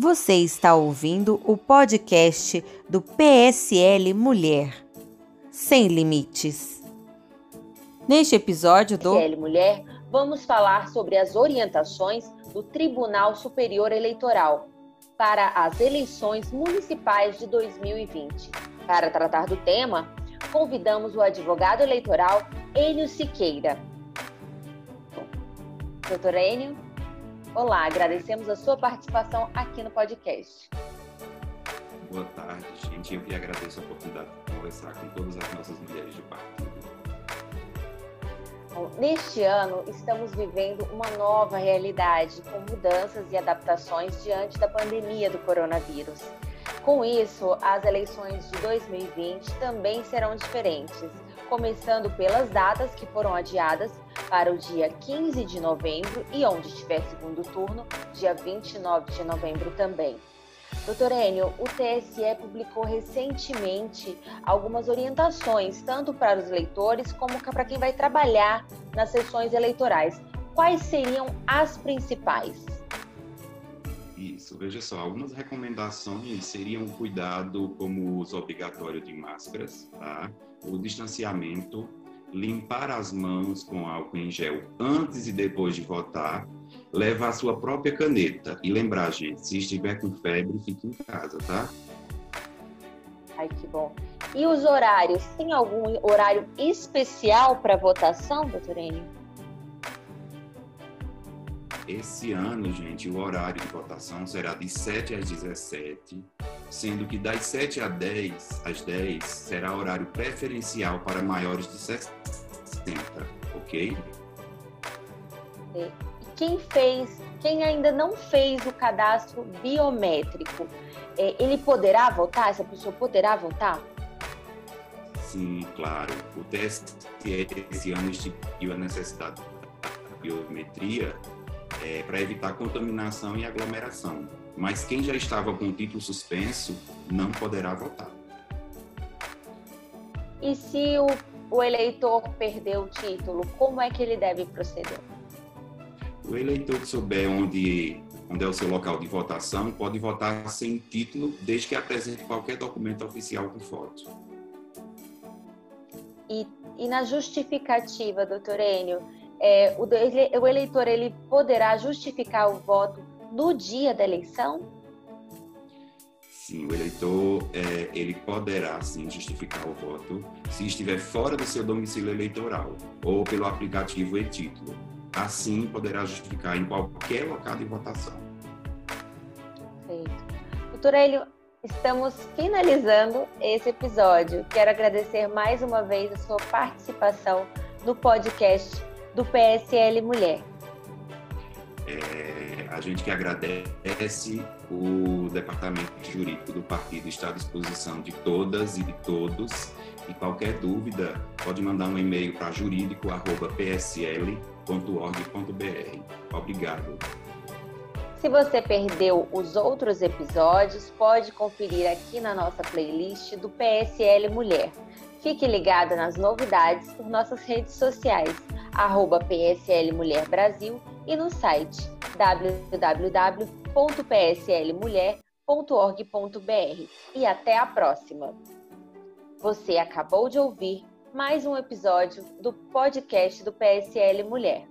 Você está ouvindo o podcast do PSL Mulher, Sem Limites. Neste episódio do PSL Mulher, vamos falar sobre as orientações do Tribunal Superior Eleitoral para as eleições municipais de 2020. Para tratar do tema, convidamos o advogado eleitoral Enio Siqueira. Doutor Enio, Olá, agradecemos a sua participação aqui no podcast. Boa tarde, gente. Eu que agradeço a oportunidade de conversar com todas as nossas mulheres de partido. Bom, neste ano, estamos vivendo uma nova realidade, com mudanças e adaptações diante da pandemia do coronavírus. Com isso, as eleições de 2020 também serão diferentes, começando pelas datas que foram adiadas para o dia 15 de novembro e onde tiver segundo turno, dia 29 de novembro também. Doutor Enio, o TSE publicou recentemente algumas orientações, tanto para os eleitores como para quem vai trabalhar nas sessões eleitorais. Quais seriam as principais? Isso, veja só, algumas recomendações seriam cuidado como o uso obrigatório de máscaras, tá? o distanciamento, limpar as mãos com álcool em gel antes e depois de votar, levar a sua própria caneta e lembrar, gente, se estiver com febre, fique em casa, tá? Ai, que bom. E os horários? Tem algum horário especial para votação, doutor Enio? Esse ano, gente, o horário de votação será de 7 às 17 sendo que das 7 às 10, às 10 será horário preferencial para maiores de 60, ok? E quem fez, quem ainda não fez o cadastro biométrico, é, ele poderá votar? Essa pessoa poderá votar? Sim, claro. O TSE esse ano instituiu a necessidade da biometria é, para evitar contaminação e aglomeração mas quem já estava com o título suspenso não poderá votar. E se o, o eleitor perder o título, como é que ele deve proceder? O eleitor que souber onde, onde é o seu local de votação pode votar sem título, desde que apresente qualquer documento oficial com foto. E, e na justificativa, doutor Enio, é, o, o eleitor ele poderá justificar o voto no dia da eleição? Sim, o eleitor é, ele poderá sim justificar o voto se estiver fora do seu domicílio eleitoral ou pelo aplicativo e-título. Assim, poderá justificar em qualquer local de votação. Perfeito. Doutor Hélio, estamos finalizando esse episódio. Quero agradecer mais uma vez a sua participação no podcast do PSL Mulher. É, a gente que agradece o Departamento Jurídico do Partido está à disposição de todas e de todos. E qualquer dúvida, pode mandar um e-mail para jurídico.psl.org.br. Obrigado. Se você perdeu os outros episódios, pode conferir aqui na nossa playlist do PSL Mulher. Fique ligado nas novidades por nossas redes sociais, arroba PSL Mulher Brasil e no site www.pslmulher.org.br. E até a próxima! Você acabou de ouvir mais um episódio do podcast do PSL Mulher.